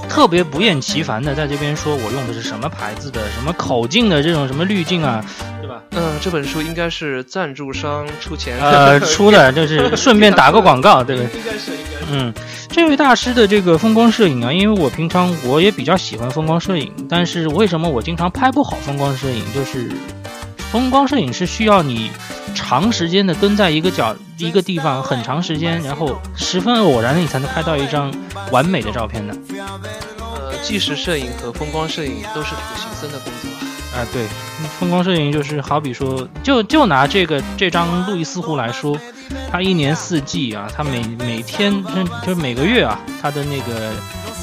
特别不厌其烦的在这边说，我用的是什么牌子的，什么口径的这种什么滤镜啊，嗯，这本书应该是赞助商出钱呃 出的，就是 顺便打个广告，对不对？应该是，应该是。嗯，这位大师的这个风光摄影啊，因为我平常我也比较喜欢风光摄影，但是为什么我经常拍不好风光摄影？就是风光摄影是需要你。长时间的蹲在一个角一个地方很长时间，然后十分偶然的你才能拍到一张完美的照片的。呃，纪实摄影和风光摄影都是苦行僧的工作啊。对，风光摄影就是好比说，就就拿这个这张路易斯湖来说，它一年四季啊，它每每天就是每个月啊，它的那个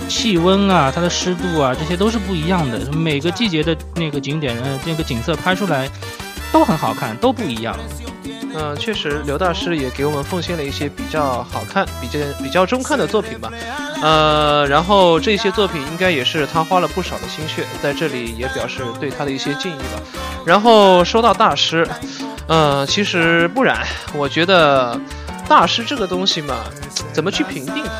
气温啊，它的湿度啊，这些都是不一样的。每个季节的那个景点呃那个景色拍出来都很好看，都不一样。嗯，确实，刘大师也给我们奉献了一些比较好看、比较比较中看的作品吧。呃，然后这些作品应该也是他花了不少的心血，在这里也表示对他的一些敬意吧。然后说到大师，呃，其实不然，我觉得大师这个东西嘛，怎么去评定他？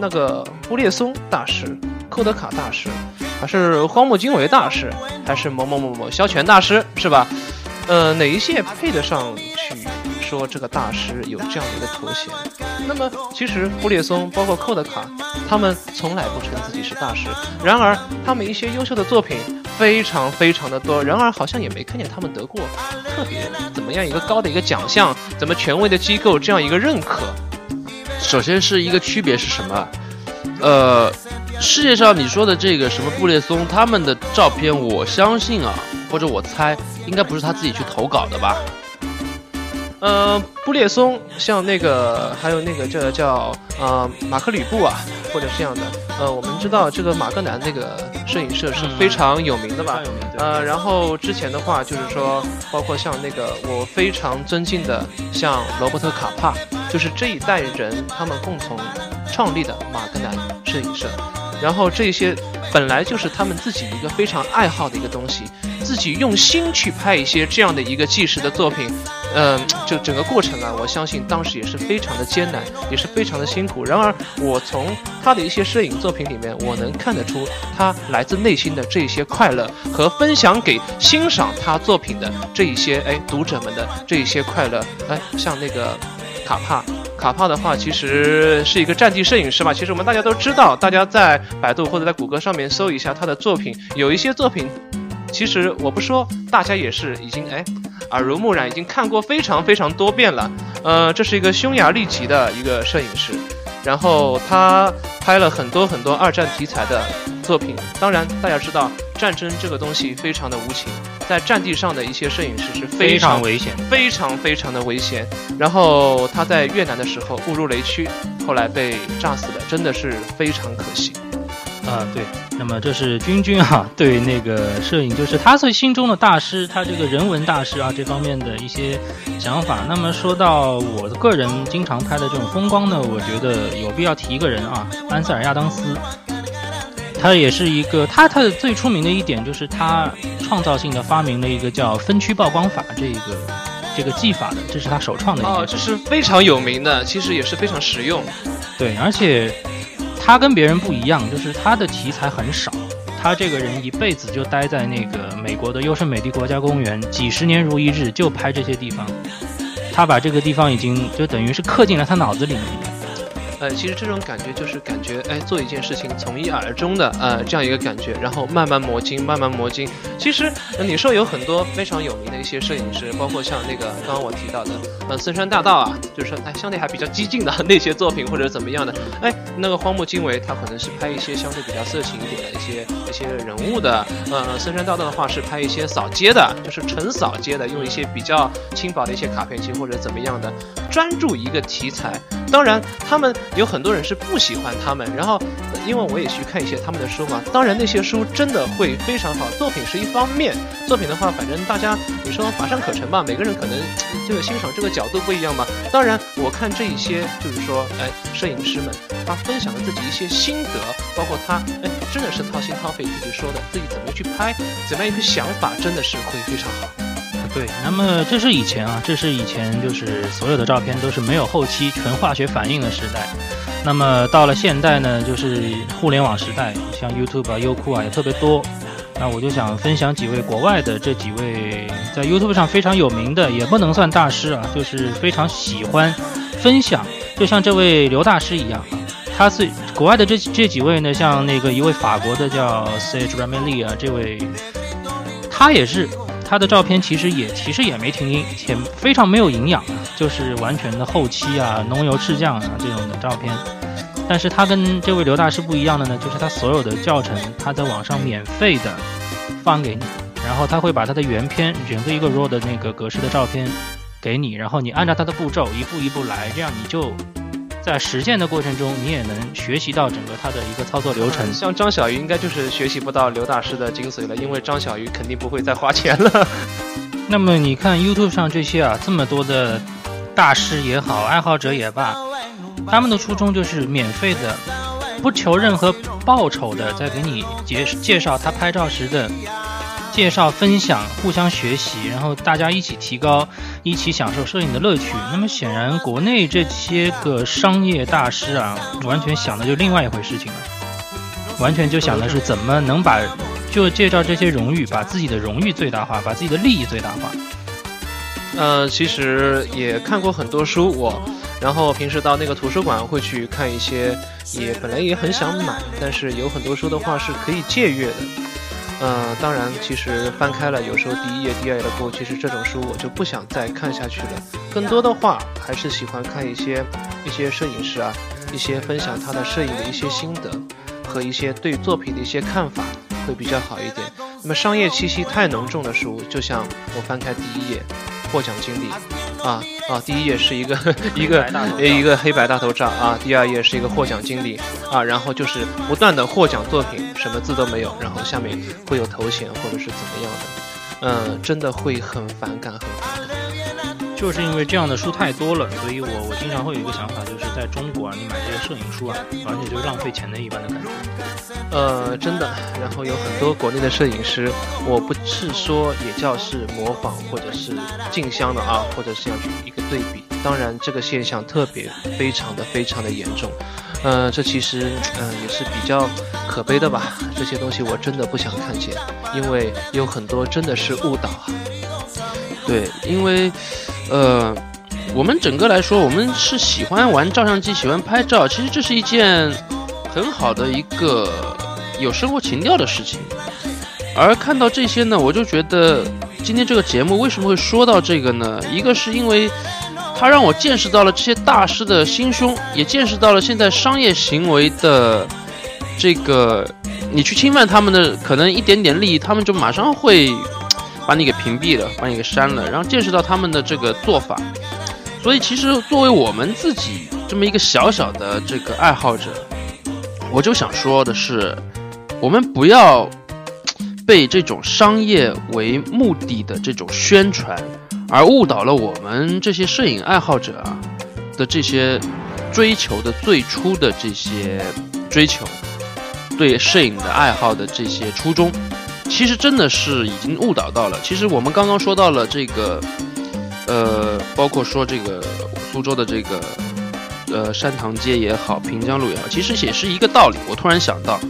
那个布列松大师、寇德卡大师，还是荒木经惟大师，还是某某某某萧全大师，是吧？呃，哪一些配得上去说这个大师有这样的一个头衔？那么其实布列松包括寇德卡，他们从来不称自己是大师。然而他们一些优秀的作品非常非常的多，然而好像也没看见他们得过特别怎么样一个高的一个奖项，怎么权威的机构这样一个认可。首先是一个区别是什么？呃，世界上你说的这个什么布列松他们的照片，我相信啊，或者我猜，应该不是他自己去投稿的吧？呃，布列松，像那个，还有那个叫叫呃马克吕布啊，或者这样的。呃，我们知道这个马格南那个摄影社是非常有名的吧？呃，然后之前的话就是说，包括像那个我非常尊敬的，像罗伯特卡帕，就是这一代人他们共同创立的马格南摄影社。然后这些本来就是他们自己一个非常爱好的一个东西，自己用心去拍一些这样的一个纪实的作品。嗯，就整个过程啊，我相信当时也是非常的艰难，也是非常的辛苦。然而，我从他的一些摄影作品里面，我能看得出他来自内心的这一些快乐和分享给欣赏他作品的这一些哎读者们的这一些快乐。哎，像那个卡帕，卡帕的话其实是一个战地摄影师吧。其实我们大家都知道，大家在百度或者在谷歌上面搜一下他的作品，有一些作品，其实我不说，大家也是已经哎。耳濡目染，已经看过非常非常多遍了。呃，这是一个匈牙利籍的一个摄影师，然后他拍了很多很多二战题材的作品。当然，大家知道战争这个东西非常的无情，在战地上的一些摄影师是非常危险，非常非常的危险。然后他在越南的时候误入雷区，后来被炸死了，真的是非常可惜。啊，对，那么这是君君啊，对那个摄影，就是他最心中的大师，他这个人文大师啊，这方面的一些想法。那么说到我的个人经常拍的这种风光呢，我觉得有必要提一个人啊，安塞尔亚当斯，他也是一个，他他的最出名的一点就是他创造性的发明了一个叫分区曝光法这个这个技法的，这是他首创的一哦，这是非常有名的，其实也是非常实用。对，而且。他跟别人不一样，就是他的题材很少。他这个人一辈子就待在那个美国的优胜美地国家公园，几十年如一日，就拍这些地方。他把这个地方已经就等于是刻进了他脑子里面。呃，其实这种感觉就是感觉，哎，做一件事情从一而终的，呃，这样一个感觉，然后慢慢磨精，慢慢磨精。其实你说有很多非常有名的一些摄影师，包括像那个刚刚我提到的，呃，森山大道啊，就是说，哎，相对还比较激进的 那些作品或者怎么样的，哎，那个荒木经惟他可能是拍一些相对比较色情一点的一些一些人物的，呃，森山大道的话是拍一些扫街的，就是纯扫街的，用一些比较轻薄的一些卡片机或者怎么样的，专注一个题材。当然，他们。有很多人是不喜欢他们，然后，因为我也去看一些他们的书嘛。当然那些书真的会非常好，作品是一方面。作品的话，反正大家你说乏善可陈吧，每个人可能这个欣赏这个角度不一样嘛。当然，我看这一些就是说，哎，摄影师们他分享了自己一些心得，包括他哎真的是掏心掏肺自己说的，自己怎么去拍，怎么样一个想法，真的是会非常好。对，那么这是以前啊，这是以前就是所有的照片都是没有后期纯化学反应的时代。那么到了现代呢，就是互联网时代，像 YouTube 啊、优酷啊也特别多。那我就想分享几位国外的这几位在 YouTube 上非常有名的，也不能算大师啊，就是非常喜欢分享，就像这位刘大师一样。他是国外的这这几位呢，像那个一位法国的叫 Sage Rameli 啊，这位他也是。他的照片其实也其实也没停音，且非常没有营养，就是完全的后期啊，浓油赤酱啊这种的照片。但是他跟这位刘大师不一样的呢，就是他所有的教程他在网上免费的放给你，然后他会把他的原片整个一个 RAW 的那个格式的照片给你，然后你按照他的步骤一步一步来，这样你就。在实践的过程中，你也能学习到整个它的一个操作流程。像张小鱼应该就是学习不到刘大师的精髓了，因为张小鱼肯定不会再花钱了。那么你看 YouTube 上这些啊，这么多的大师也好，爱好者也罢，他们的初衷就是免费的，不求任何报酬的，在给你介介绍他拍照时的。介绍、分享、互相学习，然后大家一起提高，一起享受摄影的乐趣。那么显然，国内这些个商业大师啊，完全想的就另外一回事情了，完全就想的是怎么能把就介绍这些荣誉，把自己的荣誉最大化，把自己的利益最大化。呃，其实也看过很多书，我，然后平时到那个图书馆会去看一些，也本来也很想买，但是有很多书的话是可以借阅的。呃，当然，其实翻开了，有时候第一页、第二页的过，其实这种书我就不想再看下去了。更多的话，还是喜欢看一些一些摄影师啊，一些分享他的摄影的一些心得和一些对作品的一些看法，会比较好一点。那么商业气息太浓重的书，就像我翻开第一页，获奖经历，啊啊，第一页是一个一个一个黑白大头照啊，第二页是一个获奖经历啊，然后就是不断的获奖作品，什么字都没有，然后下面会有头衔或者是怎么样的，嗯，真的会很反感，很反感。就是因为这样的书太多了，所以我我经常会有一个想法，就是在中国啊，你买这些摄影书啊，而且就浪费钱的一般的感觉。呃，真的。然后有很多国内的摄影师，我不是说也叫是模仿或者是竞相的啊，或者是要去一个对比。当然，这个现象特别非常的非常的严重。呃，这其实嗯也是比较可悲的吧。这些东西我真的不想看见，因为有很多真的是误导啊。对，因为。呃，我们整个来说，我们是喜欢玩照相机，喜欢拍照。其实这是一件很好的一个有生活情调的事情。而看到这些呢，我就觉得今天这个节目为什么会说到这个呢？一个是因为它让我见识到了这些大师的心胸，也见识到了现在商业行为的这个，你去侵犯他们的可能一点点利益，他们就马上会。把你给屏蔽了，把你给删了，然后见识到他们的这个做法，所以其实作为我们自己这么一个小小的这个爱好者，我就想说的是，我们不要被这种商业为目的的这种宣传而误导了我们这些摄影爱好者啊的这些追求的最初的这些追求，对摄影的爱好的这些初衷。其实真的是已经误导到了。其实我们刚刚说到了这个，呃，包括说这个苏州的这个，呃，山塘街也好，平江路也好，其实也是一个道理。我突然想到，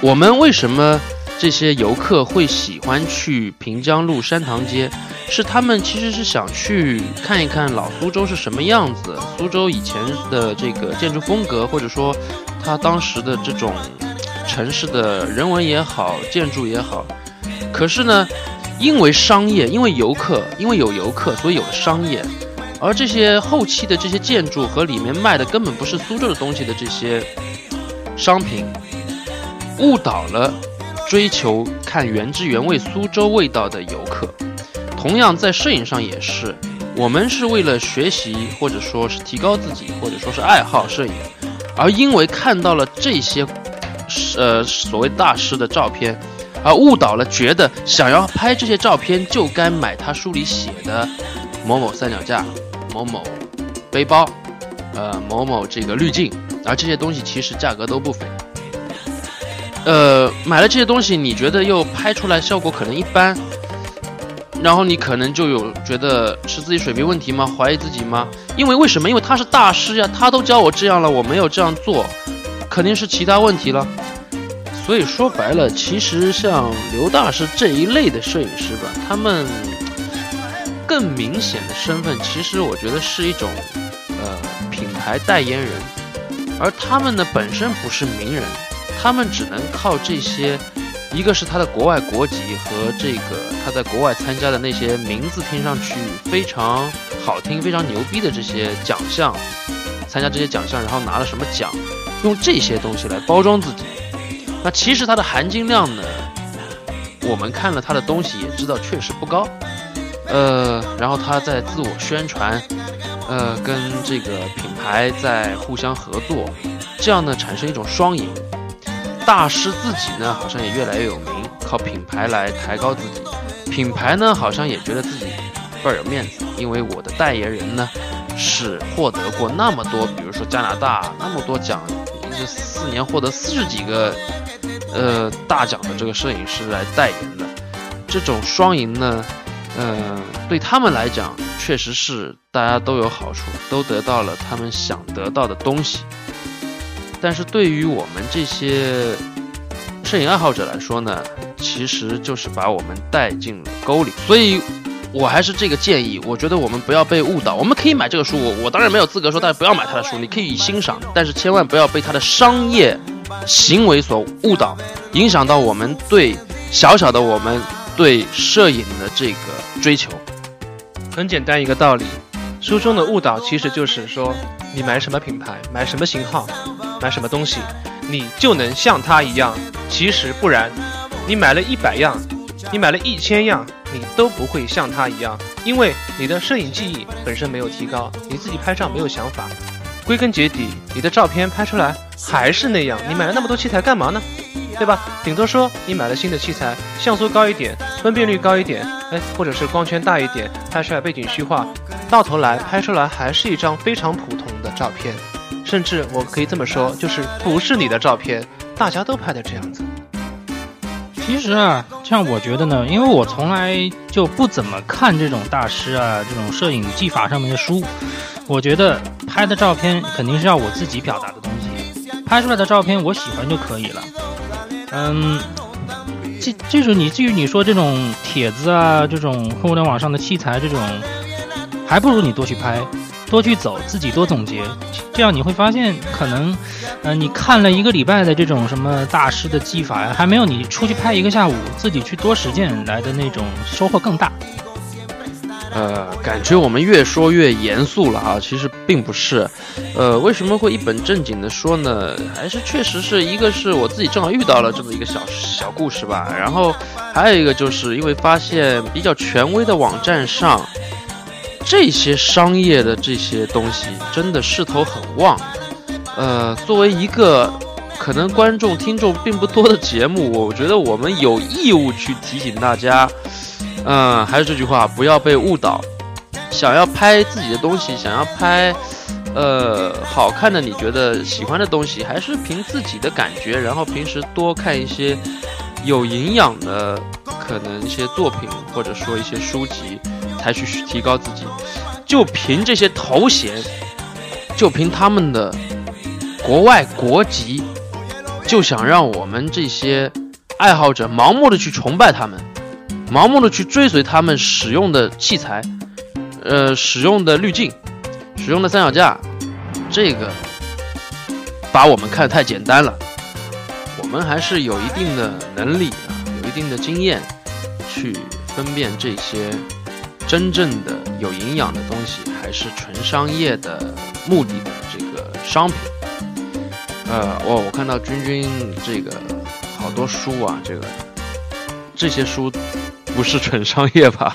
我们为什么这些游客会喜欢去平江路、山塘街？是他们其实是想去看一看老苏州是什么样子，苏州以前的这个建筑风格，或者说他当时的这种。城市的人文也好，建筑也好，可是呢，因为商业，因为游客，因为有游客，所以有了商业，而这些后期的这些建筑和里面卖的根本不是苏州的东西的这些商品，误导了追求看原汁原味苏州味道的游客。同样在摄影上也是，我们是为了学习，或者说是提高自己，或者说是爱好摄影，而因为看到了这些。呃，所谓大师的照片，而误导了，觉得想要拍这些照片就该买他书里写的某某三脚架、某某背包、呃某某这个滤镜，而这些东西其实价格都不菲。呃，买了这些东西，你觉得又拍出来效果可能一般，然后你可能就有觉得是自己水平问题吗？怀疑自己吗？因为为什么？因为他是大师呀，他都教我这样了，我没有这样做。肯定是其他问题了，所以说白了，其实像刘大师这一类的摄影师吧，他们更明显的身份，其实我觉得是一种呃品牌代言人，而他们呢本身不是名人，他们只能靠这些，一个是他的国外国籍和这个他在国外参加的那些名字听上去非常好听、非常牛逼的这些奖项，参加这些奖项，然后拿了什么奖。用这些东西来包装自己，那其实它的含金量呢？我们看了他的东西也知道确实不高。呃，然后他在自我宣传，呃，跟这个品牌在互相合作，这样呢产生一种双赢。大师自己呢好像也越来越有名，靠品牌来抬高自己，品牌呢好像也觉得自己倍儿有面子，因为我的代言人呢是获得过那么多，比如说加拿大那么多奖。这四年获得四十几个，呃，大奖的这个摄影师来代言的，这种双赢呢，呃，对他们来讲确实是大家都有好处，都得到了他们想得到的东西。但是对于我们这些摄影爱好者来说呢，其实就是把我们带进了沟里。所以。我还是这个建议，我觉得我们不要被误导。我们可以买这个书，我我当然没有资格说大家不要买他的书，你可以欣赏，但是千万不要被他的商业行为所误导，影响到我们对小小的我们对摄影的这个追求。很简单一个道理，书中的误导其实就是说，你买什么品牌，买什么型号，买什么东西，你就能像他一样。其实不然，你买了一百样，你买了一千样，你都不会像他一样，因为你的摄影技艺本身没有提高，你自己拍照没有想法。归根结底，你的照片拍出来还是那样。你买了那么多器材干嘛呢？对吧？顶多说你买了新的器材，像素高一点，分辨率高一点，哎，或者是光圈大一点，拍出来背景虚化，到头来拍出来还是一张非常普通的照片。甚至我可以这么说，就是不是你的照片，大家都拍的这样子。其实啊，像我觉得呢，因为我从来就不怎么看这种大师啊这种摄影技法上面的书。我觉得拍的照片肯定是要我自己表达的东西，拍出来的照片我喜欢就可以了。嗯，这这种你至于你说这种帖子啊，这种互联网上的器材这种，还不如你多去拍，多去走，自己多总结，这样你会发现，可能，呃，你看了一个礼拜的这种什么大师的技法呀，还没有你出去拍一个下午，自己去多实践来的那种收获更大。呃，感觉我们越说越严肃了啊，其实并不是。呃，为什么会一本正经的说呢？还是确实是一个是我自己正好遇到了这么一个小小故事吧。然后还有一个就是因为发现比较权威的网站上，这些商业的这些东西真的势头很旺。呃，作为一个可能观众听众并不多的节目，我觉得我们有义务去提醒大家。嗯，还是这句话，不要被误导。想要拍自己的东西，想要拍，呃，好看的，你觉得喜欢的东西，还是凭自己的感觉。然后平时多看一些有营养的，可能一些作品，或者说一些书籍，才去提高自己。就凭这些头衔，就凭他们的国外国籍，就想让我们这些爱好者盲目的去崇拜他们。盲目的去追随他们使用的器材，呃，使用的滤镜，使用的三脚架，这个把我们看得太简单了。我们还是有一定的能力啊，有一定的经验，去分辨这些真正的有营养的东西，还是纯商业的目的的这个商品。呃，我我看到君君这个好多书啊，这个这些书。不是纯商业吧？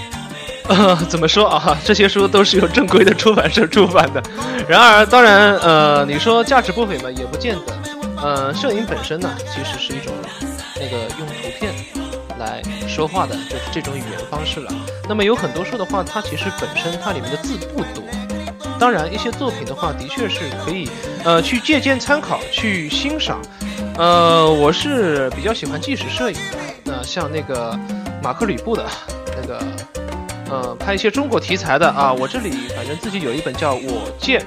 呃，怎么说啊？这些书都是由正规的出版社出版的。然而，当然，呃，你说价值不菲嘛，也不见得。呃，摄影本身呢，其实是一种那个用图片来说话的，就是这种语言方式了。那么有很多书的话，它其实本身它里面的字不多。当然，一些作品的话，的确是可以呃去借鉴参考，去欣赏。呃，我是比较喜欢纪实摄影的。那像那个。马克吕布的那个，呃，拍一些中国题材的啊，我这里反正自己有一本叫《我见》，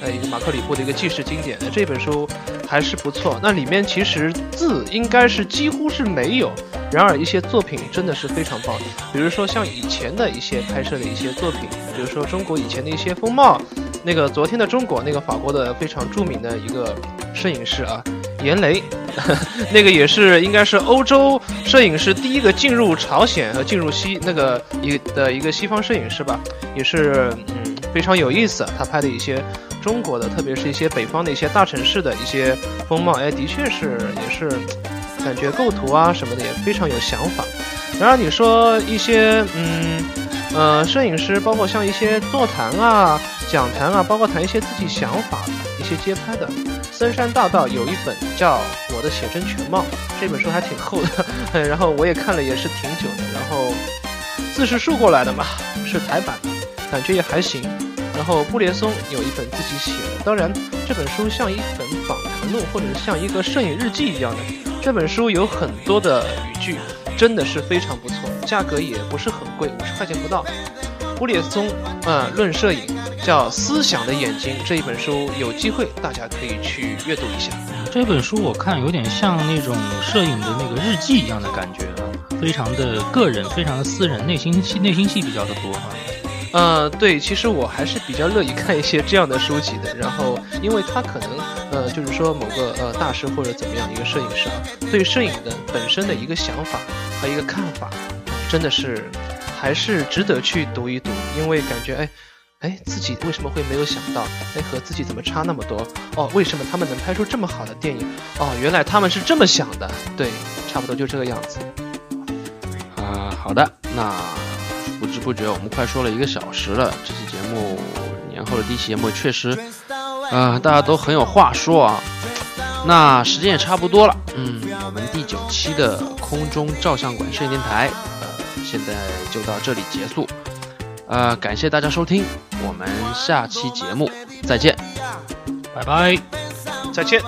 呃，一个马克吕布的一个纪实经典，这本书还是不错。那里面其实字应该是几乎是没有，然而一些作品真的是非常棒。比如说像以前的一些拍摄的一些作品，比如说中国以前的一些风貌，那个昨天的中国，那个法国的非常著名的一个摄影师啊。严雷，那个也是应该是欧洲摄影师第一个进入朝鲜和进入西那个一的一个西方摄影师吧，也是嗯非常有意思。他拍的一些中国的，特别是一些北方的一些大城市的一些风貌，哎，的确是也是感觉构图啊什么的也非常有想法。然而你说一些嗯呃摄影师，包括像一些座谈啊、讲坛啊，包括谈一些自己想法的一些街拍的。森山大道有一本叫《我的写真全貌》，这本书还挺厚的，然后我也看了，也是挺久的。然后字是竖过来的嘛，是台版的，感觉也还行。然后布列松有一本自己写的，当然这本书像一本访谈录，或者像一个摄影日记一样的。这本书有很多的语句，真的是非常不错，价格也不是很贵，五十块钱不到。布列松，嗯，论摄影。叫《思想的眼睛》这一本书，有机会大家可以去阅读一下。这本书我看有点像那种摄影的那个日记一样的感觉啊，非常的个人，非常的私人，内心戏内心戏比较的多啊。呃，对，其实我还是比较乐意看一些这样的书籍的。然后，因为他可能，呃，就是说某个呃大师或者怎么样一个摄影师啊，对摄影的本身的一个想法和一个看法，真的是还是值得去读一读。因为感觉，哎，哎，自己为什么会没有想到？哎，和自己怎么差那么多？哦，为什么他们能拍出这么好的电影？哦，原来他们是这么想的。对，差不多就这个样子。啊，好的，那。不知不觉，我们快说了一个小时了。这期节目年后的第一期节目，确实，啊，大家都很有话说啊。那时间也差不多了，嗯，我们第九期的空中照相馆摄影电台，呃，现在就到这里结束。呃，感谢大家收听，我们下期节目再见，拜拜，再见。